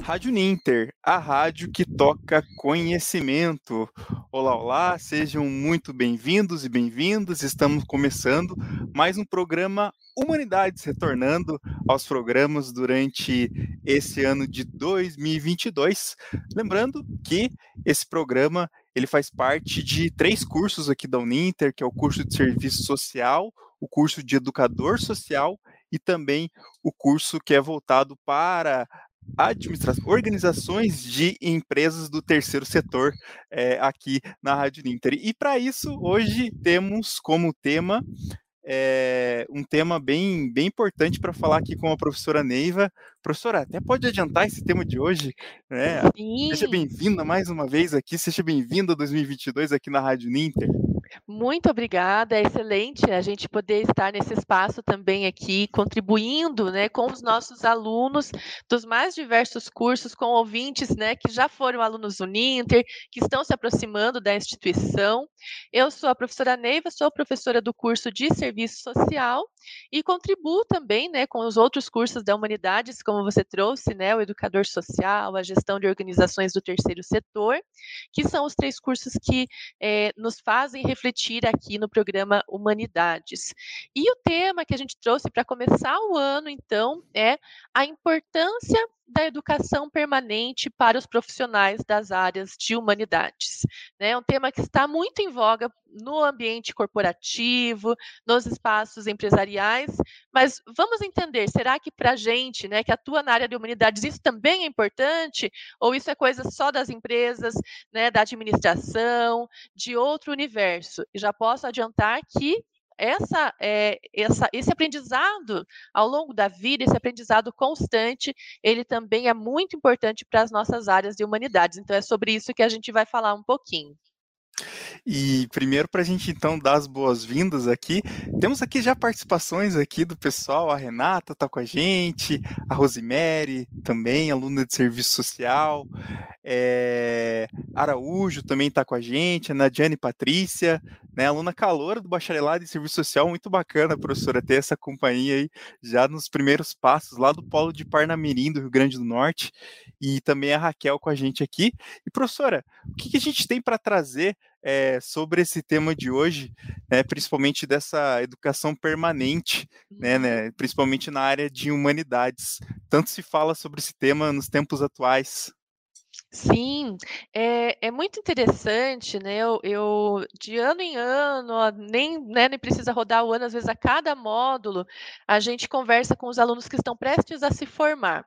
Rádio Ninter, a rádio que toca conhecimento. Olá, olá, sejam muito bem-vindos e bem-vindas. Estamos começando mais um programa Humanidades, retornando aos programas durante esse ano de 2022. Lembrando que esse programa ele faz parte de três cursos aqui da Uninter, que é o curso de serviço social, o curso de educador social e também o curso que é voltado para administração, organizações de empresas do terceiro setor é, aqui na Rádio Ninter. E para isso, hoje temos como tema é, um tema bem, bem importante para falar aqui com a professora Neiva. Professora, até pode adiantar esse tema de hoje, né? Sim. Seja bem-vinda mais uma vez aqui, seja bem-vinda a 2022 aqui na Rádio Ninter. Muito obrigada, é excelente a gente poder estar nesse espaço também aqui, contribuindo né, com os nossos alunos dos mais diversos cursos, com ouvintes né, que já foram alunos do Ninter, que estão se aproximando da instituição. Eu sou a professora Neiva, sou professora do curso de Serviço Social e contribuo também né, com os outros cursos da Humanidades, como você trouxe, né, o Educador Social, a Gestão de Organizações do Terceiro Setor, que são os três cursos que eh, nos fazem refletir refletir aqui no programa Humanidades. E o tema que a gente trouxe para começar o ano, então, é a importância da educação permanente para os profissionais das áreas de humanidades. É um tema que está muito em voga no ambiente corporativo, nos espaços empresariais, mas vamos entender, será que para a gente, né, que atua na área de humanidades, isso também é importante? Ou isso é coisa só das empresas, né, da administração, de outro universo? E já posso adiantar que essa, é, essa, esse aprendizado ao longo da vida, esse aprendizado constante, ele também é muito importante para as nossas áreas de humanidades. Então, é sobre isso que a gente vai falar um pouquinho. E primeiro, para a gente então dar as boas-vindas aqui, temos aqui já participações aqui do pessoal. A Renata está com a gente, a Rosemary também, aluna de serviço social, é, Araújo também está com a gente, a Nadiane Patrícia, né, aluna caloura do bacharelado em serviço social, muito bacana, professora, ter essa companhia aí já nos primeiros passos lá do polo de Parnamirim, do Rio Grande do Norte, e também a Raquel com a gente aqui. E professora, o que, que a gente tem para trazer é, sobre esse tema de hoje, né, principalmente dessa educação permanente, né, né, principalmente na área de humanidades. Tanto se fala sobre esse tema nos tempos atuais. Sim, é, é muito interessante, né? Eu, eu de ano em ano, nem, né, nem precisa rodar o ano, às vezes a cada módulo, a gente conversa com os alunos que estão prestes a se formar.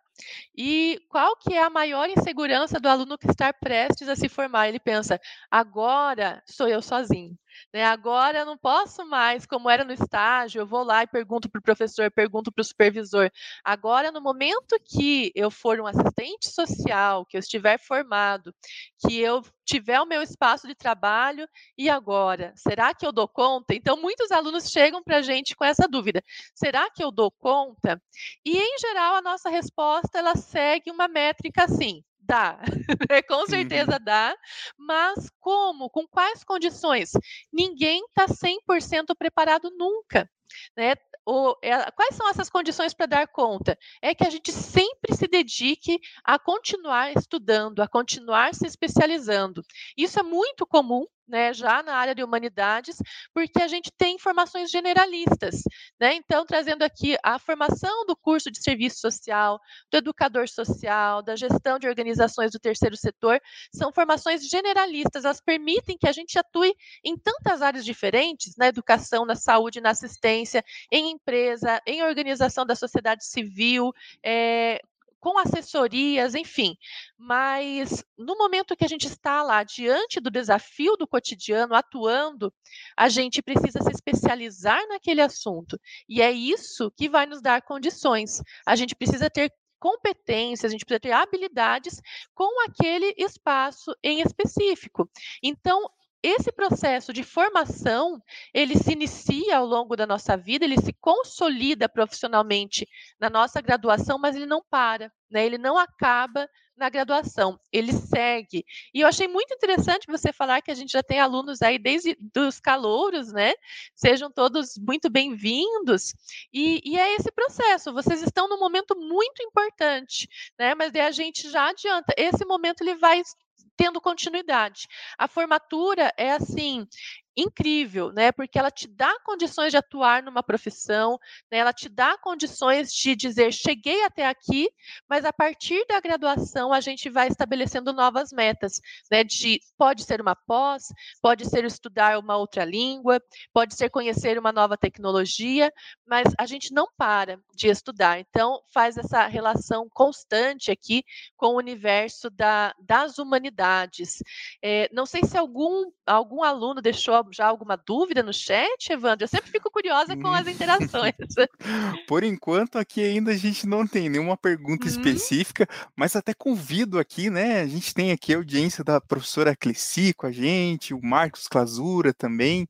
E qual que é a maior insegurança do aluno que está prestes a se formar? Ele pensa, agora sou eu sozinho. Né? Agora eu não posso mais, como era no estágio, eu vou lá e pergunto para o professor, pergunto para o supervisor. Agora, no momento que eu for um assistente social, que eu estiver formado, que eu tiver o meu espaço de trabalho, e agora? Será que eu dou conta? Então, muitos alunos chegam para a gente com essa dúvida: será que eu dou conta? E, em geral, a nossa resposta ela segue uma métrica assim Dá, né, com certeza uhum. dá, mas como? Com quais condições? Ninguém está 100% preparado nunca. Né? O, é, quais são essas condições para dar conta? É que a gente sempre se dedique a continuar estudando, a continuar se especializando. Isso é muito comum né, já na área de humanidades, porque a gente tem informações generalistas. Né? Então, trazendo aqui a formação do curso de serviço social, do educador social, da gestão de organizações do terceiro setor, são formações generalistas, elas permitem que a gente atue em tantas áreas diferentes, na educação, na saúde, na assistência, em empresa, em organização da sociedade civil, é, com assessorias, enfim. Mas no momento que a gente está lá diante do desafio do cotidiano, atuando, a gente precisa se especializar naquele assunto. E é isso que vai nos dar condições. A gente precisa ter competências, a gente precisa ter habilidades com aquele espaço em específico. Então, esse processo de formação, ele se inicia ao longo da nossa vida, ele se consolida profissionalmente na nossa graduação, mas ele não para, né? Ele não acaba na graduação, ele segue. E eu achei muito interessante você falar que a gente já tem alunos aí desde dos calouros, né? Sejam todos muito bem-vindos. E, e, é esse processo. Vocês estão num momento muito importante, né? Mas daí a gente já adianta. Esse momento ele vai tendo continuidade. A formatura é assim, incrível, né? Porque ela te dá condições de atuar numa profissão, né? ela te dá condições de dizer cheguei até aqui, mas a partir da graduação a gente vai estabelecendo novas metas, né? De pode ser uma pós, pode ser estudar uma outra língua, pode ser conhecer uma nova tecnologia, mas a gente não para de estudar. Então faz essa relação constante aqui com o universo da, das humanidades. É, não sei se algum algum aluno deixou já alguma dúvida no chat, Evandro? Eu sempre fico curiosa com as interações. Por enquanto, aqui ainda a gente não tem nenhuma pergunta uhum. específica, mas até convido aqui, né? A gente tem aqui a audiência da professora Cleci com a gente, o Marcos Clasura também,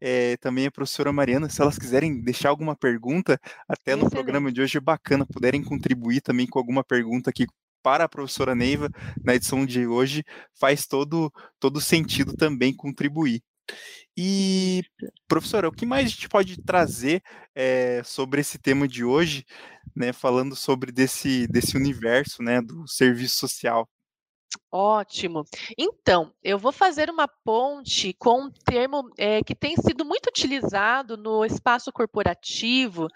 é, também a professora Mariana, se elas quiserem deixar alguma pergunta, até Excelente. no programa de hoje é bacana, puderem contribuir também com alguma pergunta aqui para a professora Neiva na edição de hoje, faz todo, todo sentido também contribuir. E, professora, o que mais a gente pode trazer é, sobre esse tema de hoje, né, falando sobre desse, desse universo né, do serviço social? Ótimo. Então, eu vou fazer uma ponte com um termo é, que tem sido muito utilizado no espaço corporativo,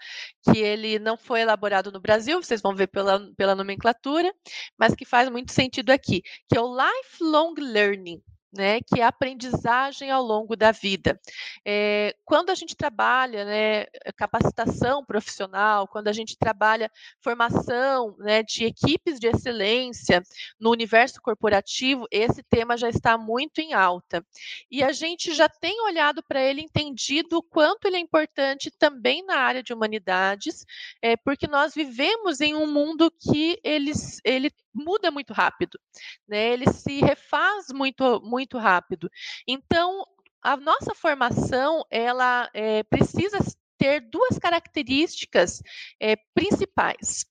que ele não foi elaborado no Brasil, vocês vão ver pela, pela nomenclatura, mas que faz muito sentido aqui, que é o lifelong learning né, que é a aprendizagem ao longo da vida. É, quando a gente trabalha né, capacitação profissional, quando a gente trabalha formação né, de equipes de excelência no universo corporativo, esse tema já está muito em alta. E a gente já tem olhado para ele, entendido o quanto ele é importante também na área de humanidades, é, porque nós vivemos em um mundo que ele, ele muda muito rápido, né? ele se refaz muito, muito rápido. Então, a nossa formação, ela é, precisa ter duas características é, principais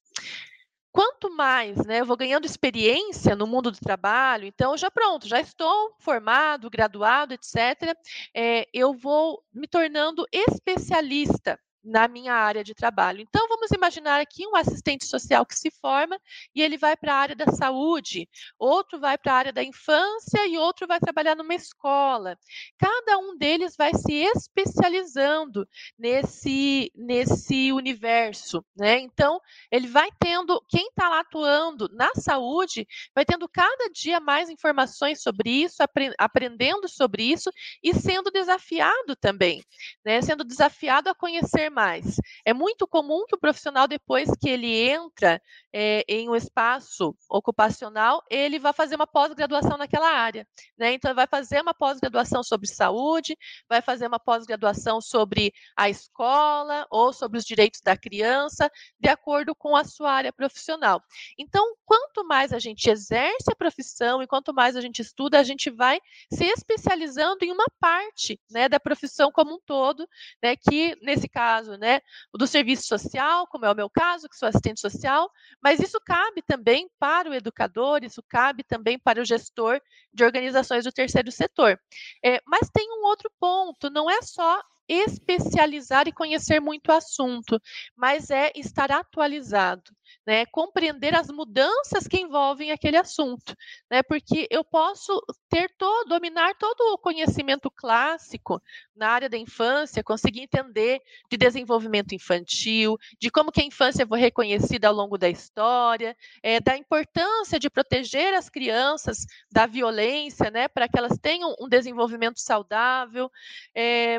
quanto mais né, eu vou ganhando experiência no mundo do trabalho, então já pronto, já estou formado, graduado, etc., é, eu vou me tornando especialista na minha área de trabalho. Então, vamos imaginar aqui um assistente social que se forma e ele vai para a área da saúde, outro vai para a área da infância e outro vai trabalhar numa escola. Cada um deles vai se especializando nesse, nesse universo. Né? Então, ele vai tendo, quem está lá atuando na saúde, vai tendo cada dia mais informações sobre isso, apre aprendendo sobre isso e sendo desafiado também, né? sendo desafiado a conhecer mais. É muito comum que o profissional, depois que ele entra é, em um espaço ocupacional, ele vai fazer uma pós-graduação naquela área. Né? Então, vai fazer uma pós-graduação sobre saúde, vai fazer uma pós-graduação sobre a escola ou sobre os direitos da criança, de acordo com a sua área profissional. Então, quanto mais a gente exerce a profissão e quanto mais a gente estuda, a gente vai se especializando em uma parte né, da profissão como um todo, né, que nesse caso, né, o do serviço social, como é o meu caso, que sou assistente social, mas isso cabe também para o educador, isso cabe também para o gestor de organizações do terceiro setor. É, mas tem um outro ponto, não é só especializar e conhecer muito o assunto, mas é estar atualizado né, compreender as mudanças que envolvem aquele assunto, né, porque eu posso ter todo, dominar todo o conhecimento clássico na área da infância, conseguir entender de desenvolvimento infantil, de como que a infância foi reconhecida ao longo da história, é, da importância de proteger as crianças da violência, né, para que elas tenham um desenvolvimento saudável, é,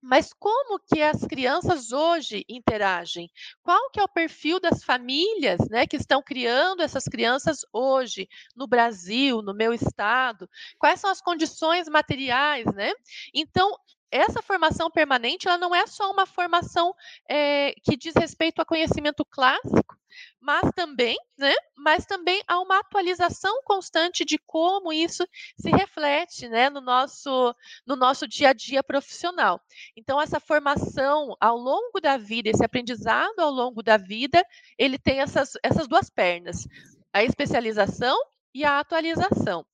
mas como que as crianças hoje interagem? Qual que é o perfil das famílias, né, que estão criando essas crianças hoje no Brasil, no meu estado? Quais são as condições materiais, né? Então, essa formação permanente ela não é só uma formação é, que diz respeito a conhecimento clássico, mas também, né, mas também há uma atualização constante de como isso se reflete, né, no nosso no nosso dia a dia profissional. Então essa formação ao longo da vida, esse aprendizado ao longo da vida, ele tem essas essas duas pernas, a especialização e a atualização.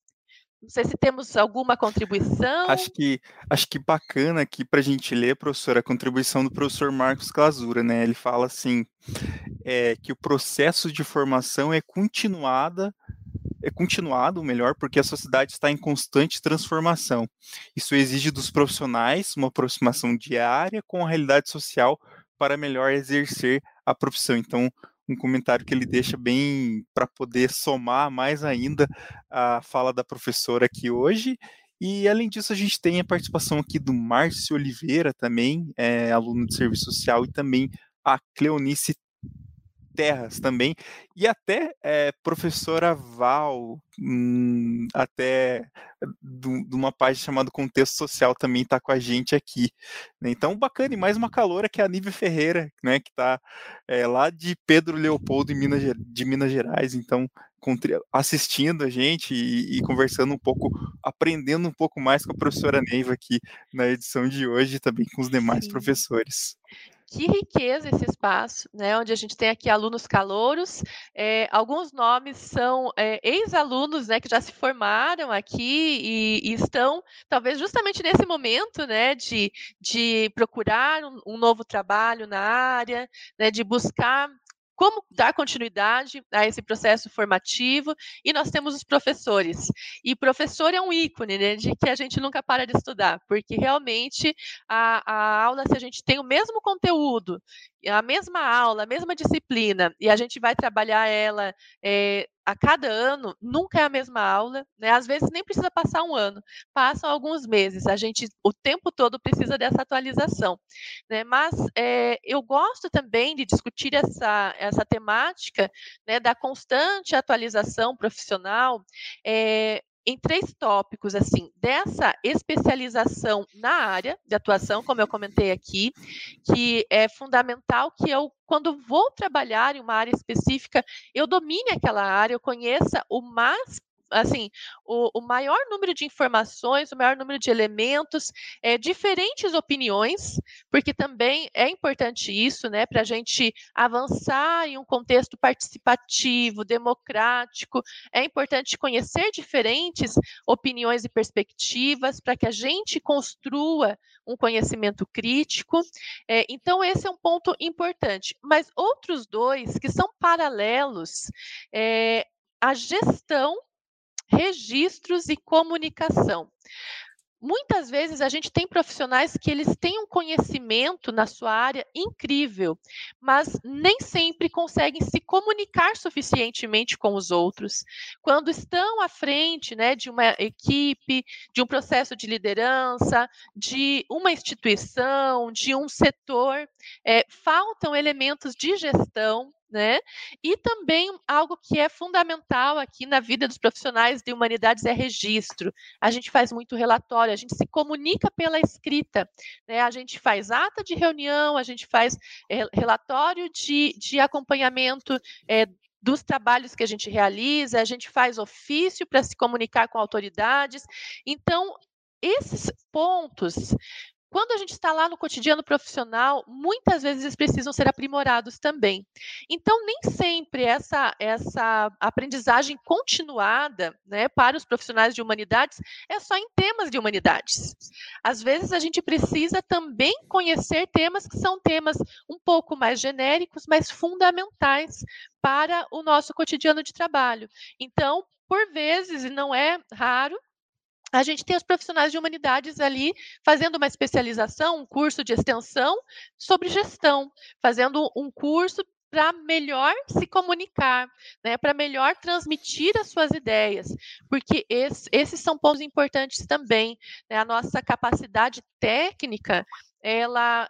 Não sei se temos alguma contribuição. Acho que, acho que bacana aqui para a gente ler, professor, a contribuição do professor Marcos Clasura, né? Ele fala assim, é, que o processo de formação é continuada, é continuado, melhor, porque a sociedade está em constante transformação. Isso exige dos profissionais uma aproximação diária com a realidade social para melhor exercer a profissão. Então, um comentário que ele deixa bem para poder somar mais ainda a fala da professora aqui hoje. E além disso, a gente tem a participação aqui do Márcio Oliveira também, é, aluno de serviço social, e também a Cleonice terras também, e até é, professora Val, hum, até de uma página chamada Contexto Social também está com a gente aqui. Né? Então, bacana, e mais uma calora que é a Nívia Ferreira, né, que está é, eh, lá de Pedro Leopoldo, de Minas, de Minas Gerais, então assistindo a gente e, e, conversando um pouco, aprendendo um pouco mais com a professora Neiva aqui na edição de hoje, também com os demais Sim. professores que riqueza esse espaço, né, onde a gente tem aqui alunos calouros, é, alguns nomes são é, ex-alunos, né, que já se formaram aqui e, e, estão, talvez justamente nesse momento, né, de, de procurar um, um novo trabalho na área, né, de buscar como dar continuidade a esse processo formativo, e nós temos os professores. E professor é um ícone né, de que a gente nunca para de estudar, porque realmente a, a aula, se a gente tem o mesmo conteúdo, a mesma aula, a mesma disciplina, e a gente vai trabalhar ela é, a cada ano, nunca é a mesma aula, né? Às vezes nem precisa passar um ano, passam alguns meses. A gente o tempo todo precisa dessa atualização, né? Mas é, eu gosto também de discutir essa, essa temática né, da constante atualização profissional. É, em três tópicos, assim, dessa especialização na área de atuação, como eu comentei aqui, que é fundamental que eu, quando vou trabalhar em uma área específica, eu domine aquela área, eu conheça o mais assim, o, o, maior número de informações, o maior número de elementos, é, diferentes opiniões, porque também é importante isso, né, para a gente avançar em um contexto participativo, democrático, é importante conhecer diferentes opiniões e perspectivas para que a gente construa um conhecimento crítico. É, então, esse é um ponto importante. Mas outros dois que são paralelos, é, a gestão registros e comunicação. Muitas vezes a gente tem profissionais que eles têm um conhecimento na sua área incrível, mas nem sempre conseguem se comunicar suficientemente com os outros. Quando estão à frente né, de uma equipe, de um processo de liderança, de uma instituição, de um setor, é, faltam elementos de gestão né? E também algo que é fundamental aqui na vida dos profissionais de humanidades é registro. A gente faz muito relatório, a gente se comunica pela escrita, né? A gente faz ata de reunião, a gente faz é, relatório de, de acompanhamento é, dos trabalhos que a gente realiza, a gente faz ofício para se comunicar com autoridades. Então, esses pontos quando a gente está lá no cotidiano profissional, muitas vezes eles precisam ser aprimorados também. Então, nem sempre essa, essa aprendizagem continuada né, para os profissionais de humanidades é só em temas de humanidades. Às vezes, a gente precisa também conhecer temas que são temas um pouco mais genéricos, mas fundamentais para o nosso cotidiano de trabalho. Então, por vezes, e não é raro, a gente tem os profissionais de humanidades ali fazendo uma especialização, um curso de extensão sobre gestão, fazendo um curso para melhor se comunicar, né, para melhor transmitir as suas ideias, porque esse, esses são pontos importantes também. Né, a nossa capacidade técnica, ela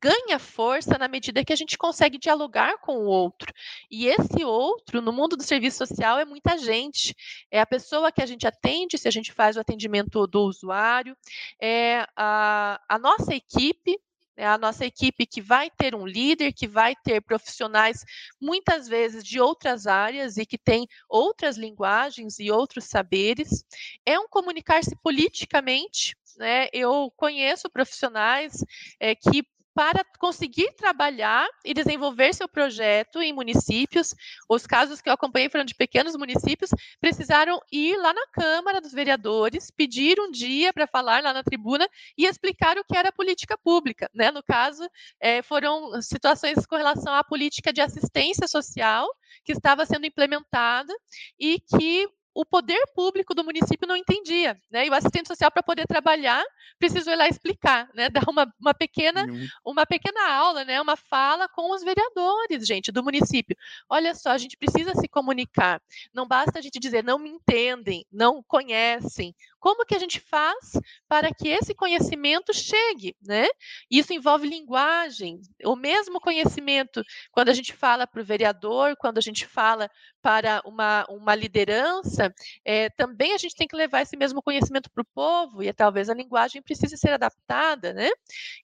ganha força na medida que a gente consegue dialogar com o outro. E esse outro, no mundo do serviço social, é muita gente. É a pessoa que a gente atende, se a gente faz o atendimento do usuário, é a, a nossa equipe, é a nossa equipe que vai ter um líder, que vai ter profissionais muitas vezes de outras áreas e que tem outras linguagens e outros saberes. É um comunicar-se politicamente. Né? Eu conheço profissionais é, que para conseguir trabalhar e desenvolver seu projeto em municípios. Os casos que eu acompanhei foram de pequenos municípios, precisaram ir lá na Câmara dos Vereadores, pedir um dia para falar lá na tribuna e explicar o que era política pública. Né? No caso, é, foram situações com relação à política de assistência social que estava sendo implementada e que o poder público do município não entendia, né? E o assistente social para poder trabalhar precisou ir lá explicar, né? Dar uma, uma pequena uma pequena aula, né? Uma fala com os vereadores, gente, do município. Olha só, a gente precisa se comunicar. Não basta a gente dizer não me entendem, não conhecem. Como que a gente faz para que esse conhecimento chegue, né? Isso envolve linguagem, o mesmo conhecimento quando a gente fala para o vereador, quando a gente fala para uma, uma liderança, é, também a gente tem que levar esse mesmo conhecimento para o povo, e talvez a linguagem precise ser adaptada, né?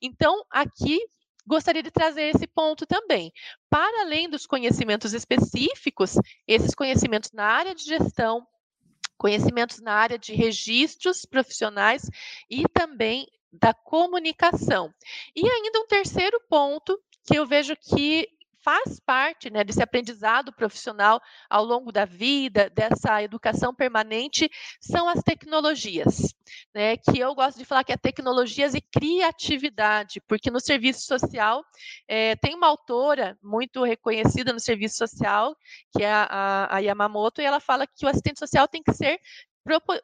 Então, aqui gostaria de trazer esse ponto também. Para além dos conhecimentos específicos, esses conhecimentos na área de gestão, conhecimentos na área de registros profissionais e também da comunicação. E ainda um terceiro ponto que eu vejo que faz parte né, desse aprendizado profissional ao longo da vida, dessa educação permanente, são as tecnologias. Né, que eu gosto de falar que é tecnologias e criatividade, porque no serviço social é, tem uma autora muito reconhecida no serviço social, que é a, a Yamamoto, e ela fala que o assistente social tem que ser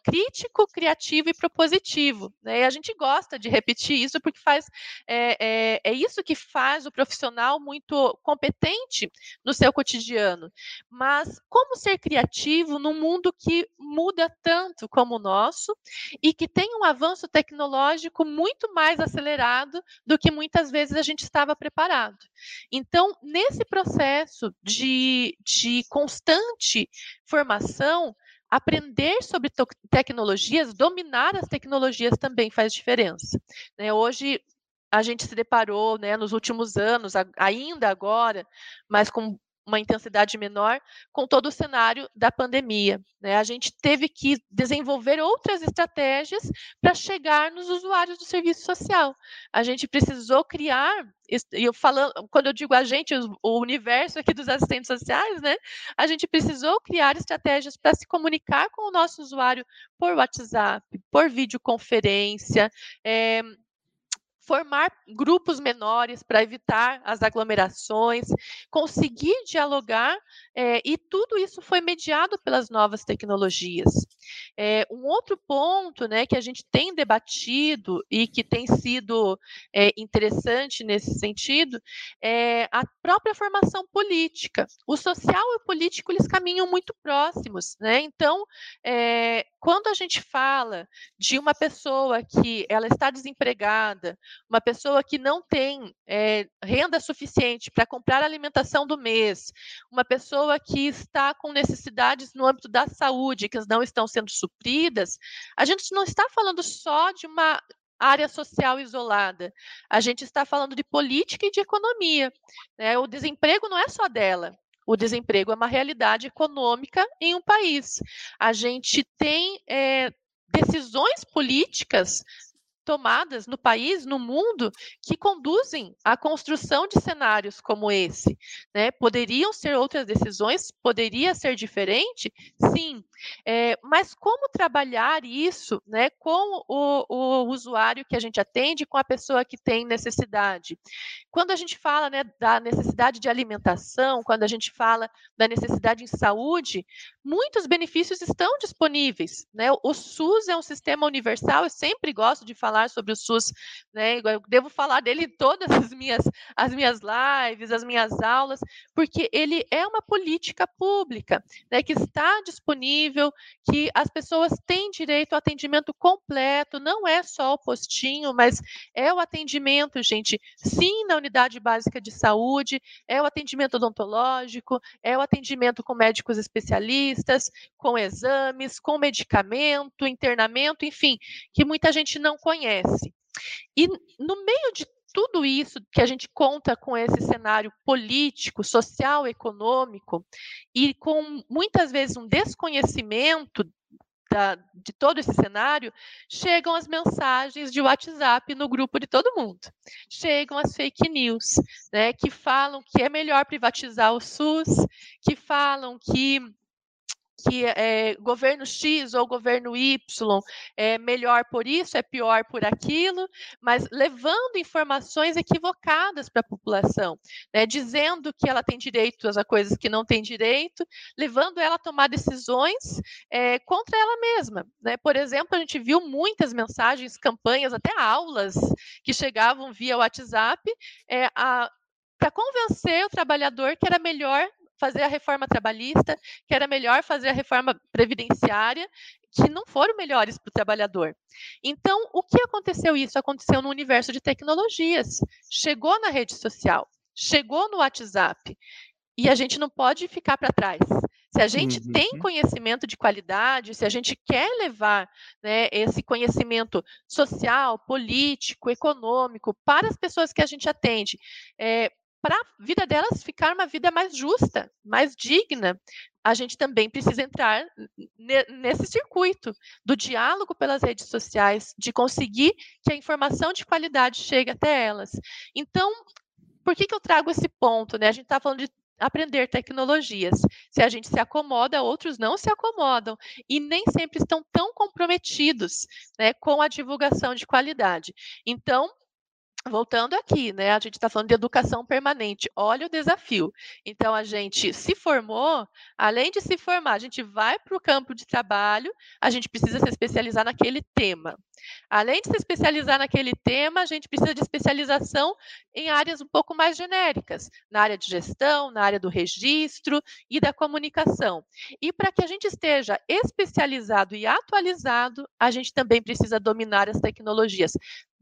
crítico, criativo e propositivo. Né? E a gente gosta de repetir isso porque faz é, é, é, isso que faz o profissional muito competente no seu cotidiano. Mas como ser criativo num mundo que muda tanto como o nosso e que tem um avanço tecnológico muito mais acelerado do que muitas vezes a gente estava preparado. Então, nesse processo de, de constante formação, aprender sobre tecnologias, dominar as tecnologias também faz diferença. Né? Hoje a gente se deparou, né, nos últimos anos, ainda agora, mas com uma intensidade menor com todo o cenário da pandemia. Né? A gente teve que desenvolver outras estratégias para chegar nos usuários do serviço social. A gente precisou criar, e eu falando, quando eu digo a gente, o universo aqui dos assistentes sociais, né? A gente precisou criar estratégias para se comunicar com o nosso usuário por WhatsApp, por videoconferência, é, formar grupos menores para evitar as aglomerações, conseguir dialogar, é, e tudo isso foi mediado pelas novas tecnologias. É, um outro ponto né, que a gente tem debatido e que tem sido é, interessante nesse sentido é a própria formação política. O social e o político eles caminham muito próximos, né? Então, quando a gente fala de uma pessoa que ela está desempregada, uma pessoa que não tem é, renda suficiente para comprar a alimentação do mês, uma pessoa que está com necessidades no âmbito da saúde que não estão sendo supridas, a gente não está falando só de uma área social isolada. A gente está falando de política e de economia. Né? O desemprego não é só dela. O desemprego é uma realidade econômica em um país. A gente tem é, decisões políticas tomadas no país, no mundo, que conduzem à construção de cenários como esse. Né? Poderiam ser outras decisões? Poderia ser diferente? Sim. É, mas como trabalhar isso né, com o, o, usuário que a gente atende, com a pessoa que tem necessidade? Quando a gente fala né, da necessidade de alimentação, quando a gente fala da necessidade em saúde, muitos benefícios estão disponíveis. Né? O SUS é um sistema universal, eu sempre gosto de falar falar sobre o SUS, né? Eu devo falar dele em todas as minhas, as minhas lives, as minhas aulas, porque ele é uma política pública, né? Que está disponível, que as pessoas têm direito ao atendimento completo, não é só o postinho, mas é o atendimento, gente, sim, na unidade básica de saúde, é o atendimento odontológico, é o atendimento com médicos especialistas, com exames, com medicamento, internamento, enfim, que muita gente não conhece. E no meio de tudo isso que a gente conta com esse cenário político, social, econômico, e com muitas vezes um desconhecimento da, de todo esse cenário, chegam as mensagens de WhatsApp no grupo de todo mundo. Chegam as fake news, né, que falam que é melhor privatizar o SUS, que falam que que é, governo X ou governo Y é melhor por isso, é pior por aquilo, mas levando informações equivocadas para a população, né, dizendo que ela tem direito a coisas que não tem direito, levando ela a tomar decisões é, contra ela mesma. Né? Por exemplo, a gente viu muitas mensagens, campanhas, até aulas que chegavam via WhatsApp é, para convencer o trabalhador que era melhor fazer a reforma trabalhista, que era melhor fazer a reforma previdenciária, que não foram melhores para o trabalhador. Então, o que aconteceu isso? Aconteceu no universo de tecnologias. Chegou na rede social, chegou no WhatsApp. E a gente não pode ficar para trás. Se a gente uhum. tem conhecimento de qualidade, se a gente quer levar né, esse conhecimento social, político, econômico para as pessoas que a gente atende, é, para a vida delas ficar uma vida mais justa, mais digna, a gente também precisa entrar nesse circuito do diálogo pelas redes sociais, de conseguir que a informação de qualidade chegue até elas. Então, por que, que eu trago esse ponto? Né? A gente está falando de aprender tecnologias. Se a gente se acomoda, outros não se acomodam e nem sempre estão tão comprometidos né, com a divulgação de qualidade. Então, voltando aqui, né? A gente está falando de educação permanente. Olha o desafio. Então, a gente se formou, além de se formar, a gente vai para o campo de trabalho, a gente precisa se especializar naquele tema. Além de se especializar naquele tema, a gente precisa de especialização em áreas um pouco mais genéricas, na área de gestão, na área do registro e da comunicação. E para que a gente esteja especializado e atualizado, a gente também precisa dominar as tecnologias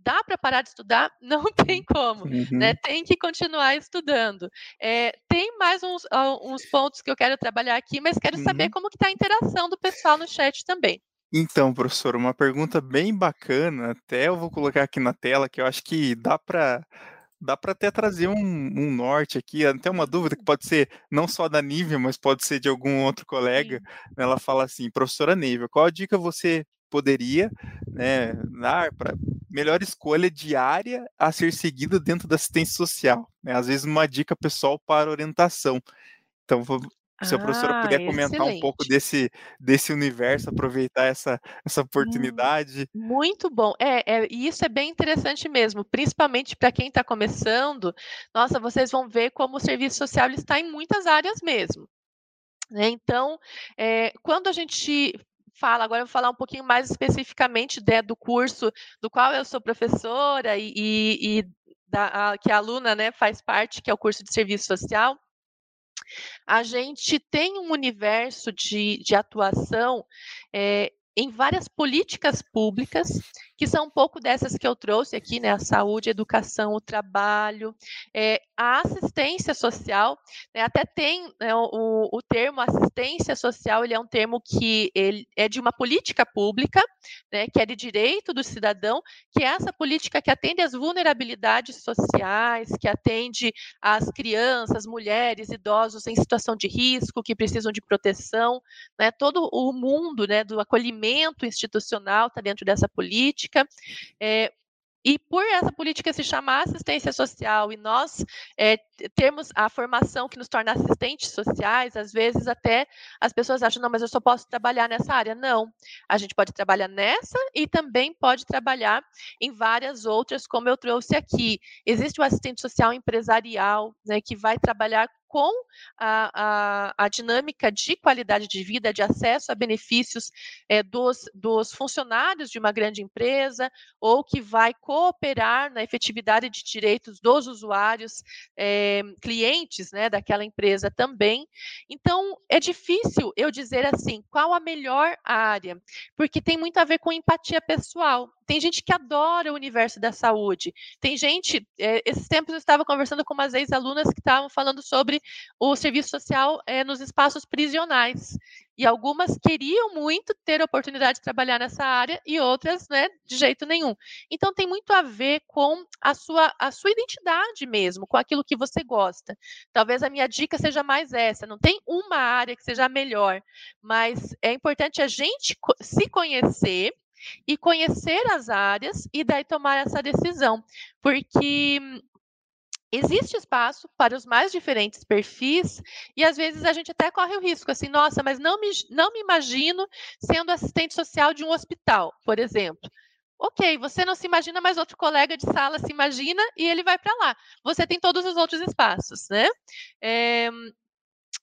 dá para parar de estudar? Não tem como, né? uhum. né? Tem que continuar estudando. É, tem mais uns, uns, pontos que eu quero trabalhar aqui, mas quero uhum. saber como que está a interação do pessoal no chat também. Então, professor, uma pergunta bem bacana, até eu vou colocar aqui na tela, que eu acho que dá para dá para até trazer um, um, norte aqui, até uma dúvida que pode ser não só da Nívia, mas pode ser de algum outro colega. Ela fala assim, professora Nívia, qual a dica você poderia né, dar para melhor escolha diária a ser seguida dentro da assistência social. Né? Às vezes uma dica pessoal para orientação. Então, se a professora ah, puder comentar excelente. um pouco desse, desse universo, aproveitar essa, essa hum, oportunidade. Muito bom. É, é, e isso é bem interessante mesmo, principalmente para quem está começando. Nossa, vocês vão ver como o serviço social está em muitas áreas mesmo. Né? Então, é, quando a gente fala, agora eu vou falar um pouquinho mais especificamente né, do curso do qual eu sou professora e, e, e da, a, que a aluna né, faz parte, que é o curso de serviço social. A gente tem um universo de, de atuação é, em várias políticas públicas, que são um pouco dessas que eu trouxe aqui, né? A saúde, a educação, o trabalho, é, a assistência social, né? até tem né, o, o, termo assistência social, ele é um termo que ele é de uma política pública, né? Que é de direito do cidadão, que é essa política que atende às vulnerabilidades sociais, que atende às crianças, mulheres, idosos em situação de risco, que precisam de proteção, né? Todo o mundo, né? Do acolhimento institucional está dentro dessa política. É, e por essa política se chamar assistência social e nós é, termos a formação que nos torna assistentes sociais, às vezes até as pessoas acham, não, mas eu só posso trabalhar nessa área. Não, a gente pode trabalhar nessa e também pode trabalhar em várias outras, como eu trouxe aqui. Existe o assistente social empresarial, né, que vai trabalhar com a, a, a dinâmica de qualidade de vida, de acesso a benefícios é, dos, dos funcionários de uma grande empresa, ou que vai cooperar na efetividade de direitos dos usuários, é, clientes né, daquela empresa também. Então, é difícil eu dizer assim, qual a melhor área, porque tem muito a ver com empatia pessoal. Tem gente que adora o universo da saúde. Tem gente, é, esses tempos eu estava conversando com umas ex-alunas que estavam falando sobre o serviço social é, nos espaços prisionais. E algumas queriam muito ter a oportunidade de trabalhar nessa área e outras, né, de jeito nenhum. Então tem muito a ver com a sua, a sua identidade mesmo, com aquilo que você gosta. Talvez a minha dica seja mais essa, não tem uma área que seja melhor, mas é importante a gente se conhecer e conhecer as áreas e daí tomar essa decisão, porque existe espaço para os mais diferentes perfis e às vezes a gente até corre o risco assim, nossa, mas não me, não me imagino sendo assistente social de um hospital, por exemplo. Ok, você não se imagina, mas outro colega de sala se imagina e ele vai para lá. Você tem todos os outros espaços, né? É,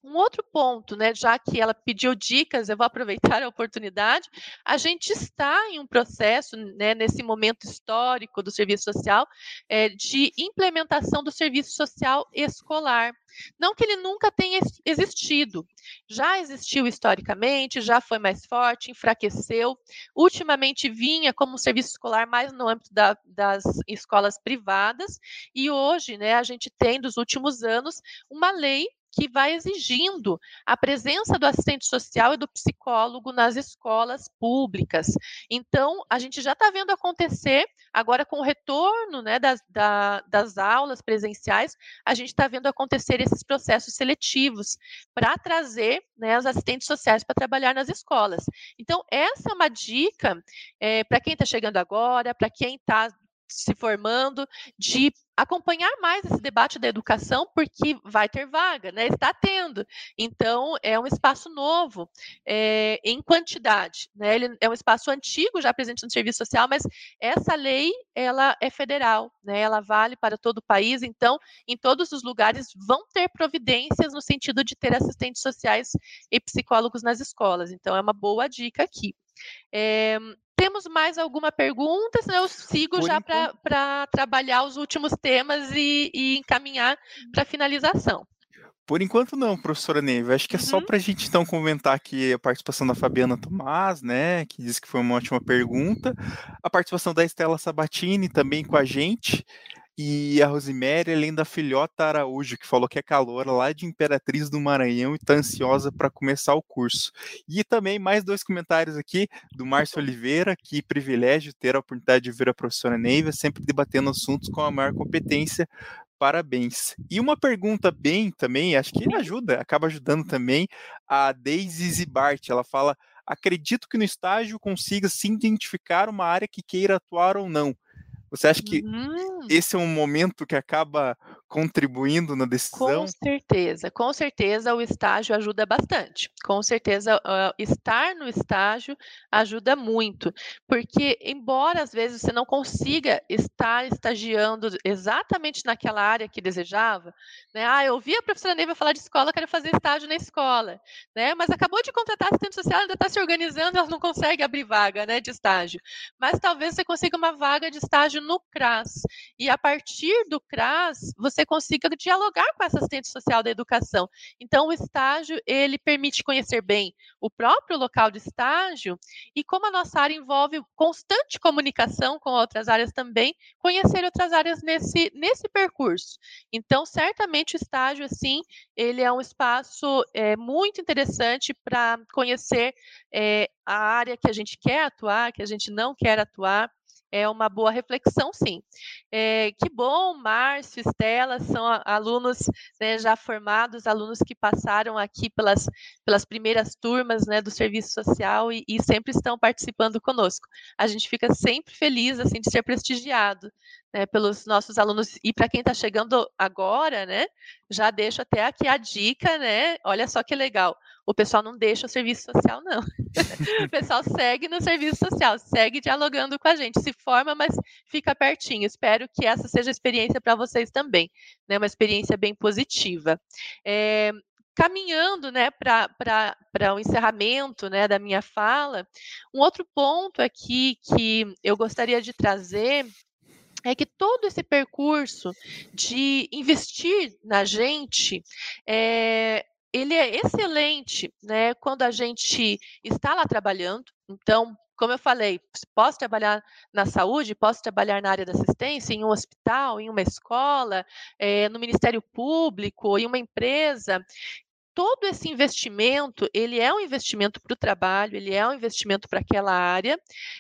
um outro ponto, né, já que ela pediu dicas, eu vou aproveitar a oportunidade. A gente está em um processo, né, nesse momento histórico do serviço social, é, de implementação do serviço social escolar. Não que ele nunca tenha existido, já existiu historicamente, já foi mais forte, enfraqueceu. Ultimamente vinha como um serviço escolar mais no âmbito da, das escolas privadas, e hoje, né, a gente tem, dos últimos anos, uma lei que vai exigindo a presença do assistente social e do psicólogo nas escolas públicas. Então, a gente já está vendo acontecer, agora com o retorno né, das, da, das aulas presenciais, a gente está vendo acontecer esses processos seletivos para trazer né, os assistentes sociais para trabalhar nas escolas. Então, essa é uma dica é, para quem está chegando agora, para quem está se formando, de acompanhar mais esse debate da educação, porque vai ter vaga, né? Está tendo. Então, é um espaço novo é, em quantidade. Né? Ele é um espaço antigo, já presente no serviço social, mas essa lei ela é federal, né? ela vale para todo o país, então, em todos os lugares vão ter providências no sentido de ter assistentes sociais e psicólogos nas escolas. Então, é uma boa dica aqui. É, temos mais alguma pergunta? Senão eu sigo Por já para trabalhar os últimos temas e, e encaminhar para finalização. Por enquanto não, professora Neve. Acho que é uhum. só para a gente então comentar aqui a participação da Fabiana Tomás, né, que disse que foi uma ótima pergunta, a participação da Estela Sabatini também com a gente, e a Rosemary, além da filhota Araújo, que falou que é calor lá de Imperatriz do Maranhão e está ansiosa para começar o curso. E também mais dois comentários aqui do Márcio Oliveira, que privilégio ter a oportunidade de ver a professora Neiva, sempre debatendo assuntos com a maior competência. Parabéns. E uma pergunta bem também, acho que ajuda, acaba ajudando também, a Daisy Zibart. Ela fala: acredito que no estágio consiga se identificar uma área que queira atuar ou não. Você acha que uhum. esse é um momento que acaba contribuindo na decisão? Com certeza, com certeza o estágio ajuda bastante. Com certeza uh, estar no estágio ajuda muito, porque embora às vezes você não consiga estar estagiando exatamente naquela área que desejava, né? Ah, eu ouvi a professora Neiva falar de escola, quero fazer estágio na escola, né? Mas acabou de contratar assistente social, ainda está se organizando, ela não consegue abrir vaga, né, de estágio. Mas talvez você consiga uma vaga de estágio no CRAS. E a partir do CRAS, você você consiga dialogar com essa assistente social da educação. Então, o estágio, ele permite conhecer bem o próprio local de estágio e como a nossa área envolve constante comunicação com outras áreas também, conhecer outras áreas nesse, nesse percurso. Então, certamente o estágio, assim, ele é um espaço é, muito interessante para conhecer é, a área que a gente quer atuar, que a gente não quer atuar, é uma boa reflexão, sim. É, que bom, Márcio, Estela, são alunos né, já formados, alunos que passaram aqui pelas, pelas primeiras turmas né, do serviço social e, e, sempre estão participando conosco. A gente fica sempre feliz assim de ser prestigiado né, pelos nossos alunos e para quem está chegando agora, né, já deixo até aqui a dica, né? Olha só que legal. O pessoal não deixa o serviço social, não. o pessoal segue no serviço social, segue dialogando com a gente, se forma, mas fica pertinho. Espero que essa seja a experiência para vocês também, né? Uma experiência bem positiva. É, caminhando né, para o encerramento né, da minha fala, um outro ponto aqui que eu gostaria de trazer é que todo esse percurso de investir na gente é, ele é excelente né, quando a gente está lá trabalhando. Então, como eu falei, posso trabalhar na saúde, posso trabalhar na área da assistência, em um hospital, em uma escola, é, no Ministério Público, em uma empresa todo esse investimento, ele é um investimento para o trabalho, ele é um investimento para aquela área,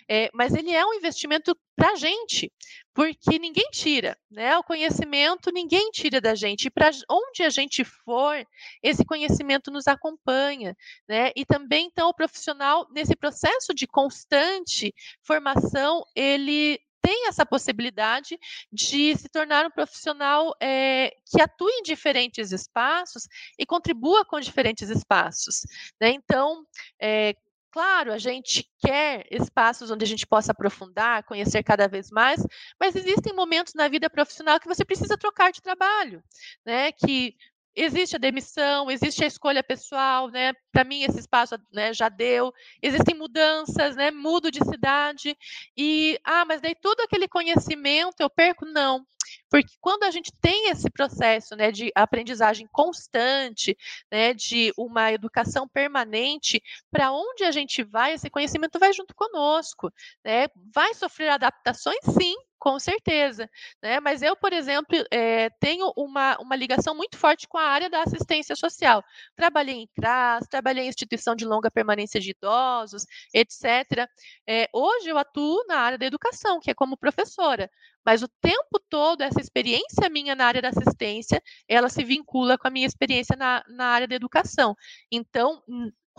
é, mas ele é um investimento para a gente, porque ninguém tira, né? O conhecimento ninguém tira da gente. E para onde a gente for, esse conhecimento nos acompanha, né? E também, então, o profissional, nesse processo de constante formação, ele tem essa possibilidade de se tornar um profissional é, que atue em diferentes espaços e contribua com diferentes espaços. Né? Então, é, Claro, a gente quer espaços onde a gente possa aprofundar, conhecer cada vez mais, mas existem momentos na vida profissional que você precisa trocar de trabalho, né? Que existe a demissão, existe a escolha pessoal, né? Para mim esse espaço né, já deu. Existem mudanças, né? Mudo de cidade e ah, mas daí todo aquele conhecimento eu perco não. Porque quando a gente tem esse processo né, de aprendizagem constante, né, de uma educação permanente, para onde a gente vai, esse conhecimento vai junto conosco. Né? Vai sofrer adaptações, sim, com certeza, né? Mas eu, por exemplo, é, tenho uma, uma ligação muito forte com a área da assistência social. Trabalhei em CRAS, trabalhei em instituição de longa permanência de idosos, etc. É, hoje eu atuo na área da educação, que é como professora. Mas o tempo todo, essa experiência minha na área da assistência, ela se vincula com a minha experiência na, na área da educação. Então,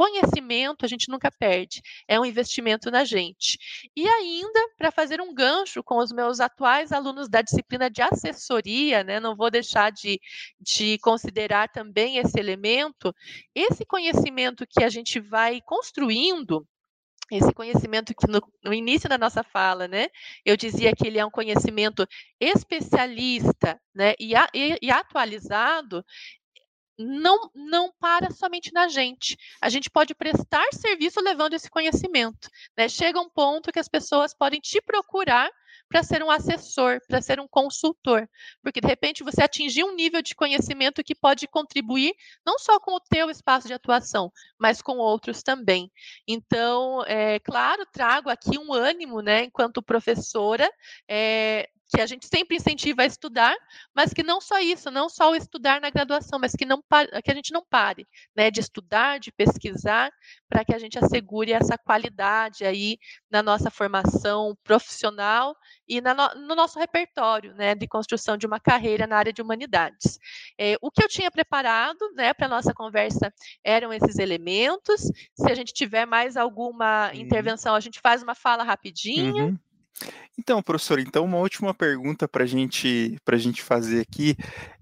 Conhecimento a gente nunca perde, é um investimento na gente. E ainda, para fazer um gancho com os meus atuais alunos da disciplina de assessoria, né, não vou deixar de, de considerar também esse elemento, esse conhecimento que a gente vai construindo esse conhecimento que no, no, início da nossa fala, né, eu dizia que ele é um conhecimento especialista, né, e, a, e, e atualizado, não, não para somente na gente. A gente pode prestar serviço levando esse conhecimento. Né? Chega um ponto que as pessoas podem te procurar para ser um assessor, para ser um consultor, porque de repente você atingir um nível de conhecimento que pode contribuir não só com o teu espaço de atuação, mas com outros também. Então, é claro, trago aqui um ânimo, né, enquanto professora, é, que a gente sempre incentiva a estudar, mas que não só isso, não só o estudar na graduação, mas que, não que a gente não pare né, de estudar, de pesquisar, para que a gente assegure essa qualidade aí na nossa formação profissional e no, no, nosso repertório né, de construção de uma carreira na área de humanidades. É, o que eu tinha preparado né, para a nossa conversa eram esses elementos. Se a gente tiver mais alguma uhum. intervenção, a gente faz uma fala rapidinha. Uhum. Então, professor, então uma última pergunta para gente, a gente fazer aqui,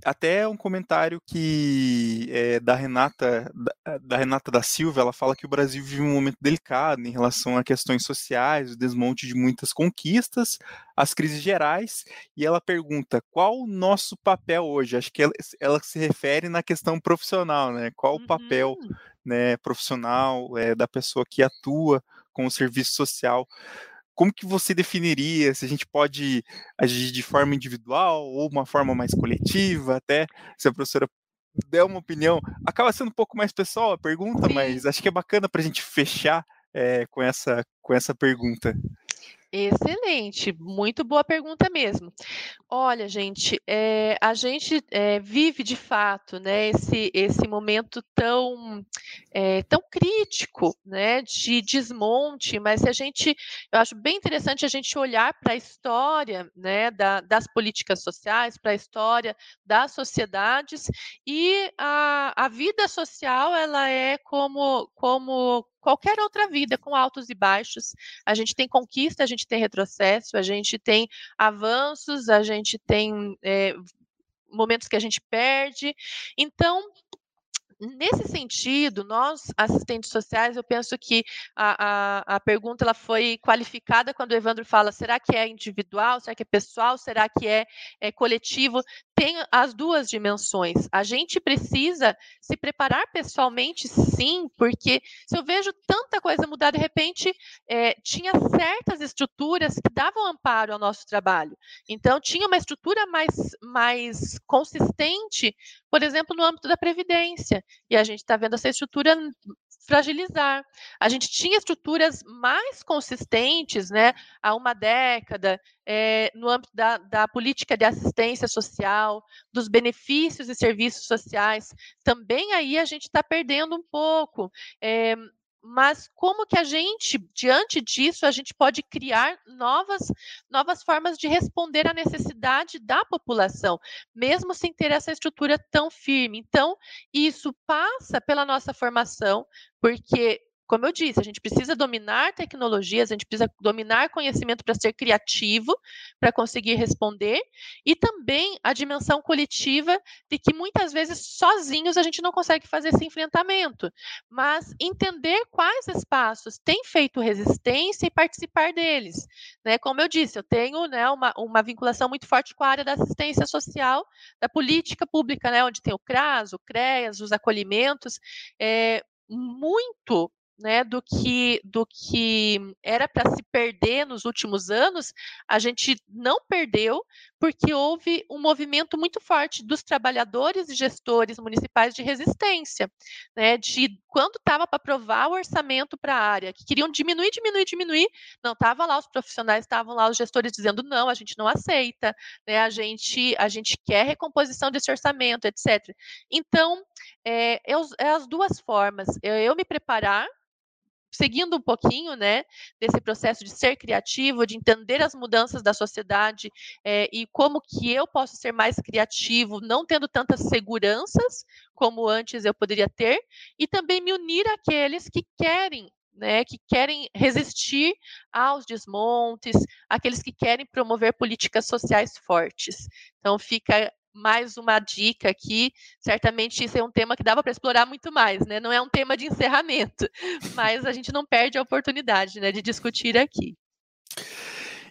até um comentário que é da Renata da, da, Renata da Silva, ela fala que o Brasil vive um momento delicado em relação a questões sociais, o desmonte de muitas conquistas, as crises gerais, e ela pergunta qual o nosso papel hoje? Acho que ela, ela se refere na questão profissional, né? Qual uhum. o papel né, profissional é, da pessoa que atua com o serviço social como que você definiria se a gente pode agir de forma individual ou uma forma mais coletiva, até se a professora der uma opinião, acaba sendo um pouco mais pessoal a pergunta, mas acho que é bacana para a gente fechar é, com, essa, com essa pergunta. Excelente, muito boa pergunta mesmo. Olha, gente, é, a gente é, vive de fato, né, esse, esse momento tão, é, tão crítico, né, de desmonte, mas a gente, eu acho bem interessante a gente olhar para a história, né, da, das políticas sociais, para a história das sociedades e a, a vida social, ela é como, como qualquer outra vida, com altos e baixos. A gente tem conquista, a gente tem retrocesso, a gente tem avanços, a gente tem é, momentos que a gente perde. Então, nesse sentido, nós, assistentes sociais, eu penso que a, a, a, pergunta ela foi qualificada quando o Evandro fala: será que é individual, será que é pessoal, será que é, é coletivo? Tem as duas dimensões. A gente precisa se preparar pessoalmente, sim, porque se eu vejo tanta coisa mudar de repente, é, tinha certas estruturas que davam amparo ao nosso trabalho. Então, tinha uma estrutura mais, mais consistente, por exemplo, no âmbito da Previdência. E a gente está vendo essa estrutura fragilizar. A gente tinha estruturas mais consistentes né, há uma década, é, no âmbito da, da, política de assistência social, dos benefícios e serviços sociais. Também aí a gente está perdendo um pouco. É, mas como que a gente, diante disso, a gente pode criar novas, novas formas de responder à necessidade da população, mesmo sem ter essa estrutura tão firme. Então, isso passa pela nossa formação, porque como eu disse, a gente precisa dominar tecnologias, a gente precisa dominar conhecimento para ser criativo, para conseguir responder, e também a dimensão coletiva de que muitas vezes sozinhos a gente não consegue fazer esse enfrentamento, mas entender quais espaços têm feito resistência e participar deles. Né? Como eu disse, eu tenho né, uma, uma vinculação muito forte com a área da assistência social, da política pública, né, onde tem o CRAS, o CREAS, os acolhimentos, é, muito né, do que do que era para se perder nos últimos anos, a gente não perdeu porque houve um movimento muito forte dos trabalhadores e gestores municipais de resistência, né, de quando estava para aprovar o orçamento para a área, que queriam diminuir, diminuir, diminuir, não estava lá os profissionais, estavam lá os gestores dizendo não, a gente não aceita, né, a gente a gente quer recomposição desse orçamento, etc. Então, é, é, é as duas formas, eu, eu me preparar seguindo um pouquinho, né, desse processo de ser criativo, de entender as mudanças da sociedade é, e como que eu posso ser mais criativo, não tendo tantas seguranças como antes eu poderia ter, e também me unir àqueles que querem né, que querem resistir aos desmontes, aqueles que querem promover políticas sociais fortes. Então fica mais uma dica aqui. Certamente isso é um tema que dava para explorar muito mais, né? Não é um tema de encerramento, mas a gente não perde a oportunidade, né, de discutir aqui.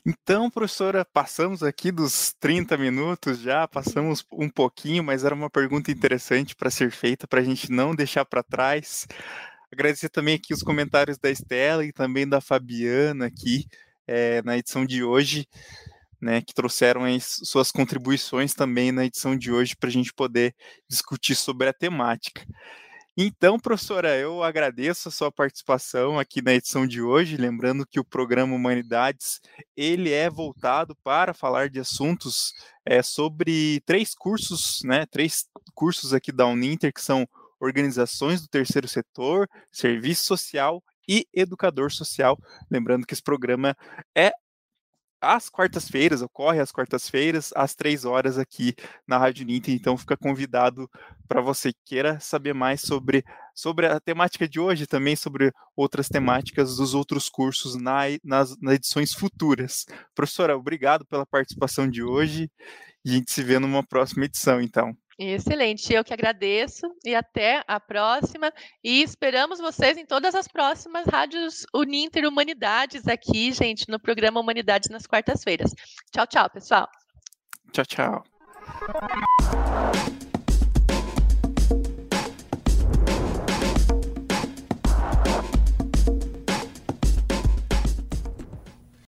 Então, professora, passamos aqui dos 30 minutos já, passamos um pouquinho, mas era uma pergunta interessante para ser feita, para a gente não deixar para trás. Agradecer também aqui os comentários da Estela e também da Fabiana aqui é, na edição de hoje né, que trouxeram suas contribuições também na edição de hoje para a gente poder discutir sobre a temática. Então, professora, eu agradeço a sua participação aqui na edição de hoje, lembrando que o programa Humanidades ele é voltado para falar de assuntos é, sobre três cursos, né, três cursos aqui da Uninter que são organizações do terceiro setor, serviço social e educador social. Lembrando que esse programa é às quartas-feiras, ocorre às quartas-feiras, às três horas aqui na Rádio Ninter. Então fica convidado para você que queira saber mais sobre, sobre a temática de hoje, também sobre outras temáticas dos outros cursos na, nas, nas edições futuras. Professora, obrigado pela participação de hoje e a gente se vê numa próxima edição, então. Excelente, eu que agradeço e até a próxima. E esperamos vocês em todas as próximas rádios Uninter Humanidades aqui, gente, no programa Humanidades nas quartas-feiras. Tchau, tchau, pessoal. Tchau, tchau.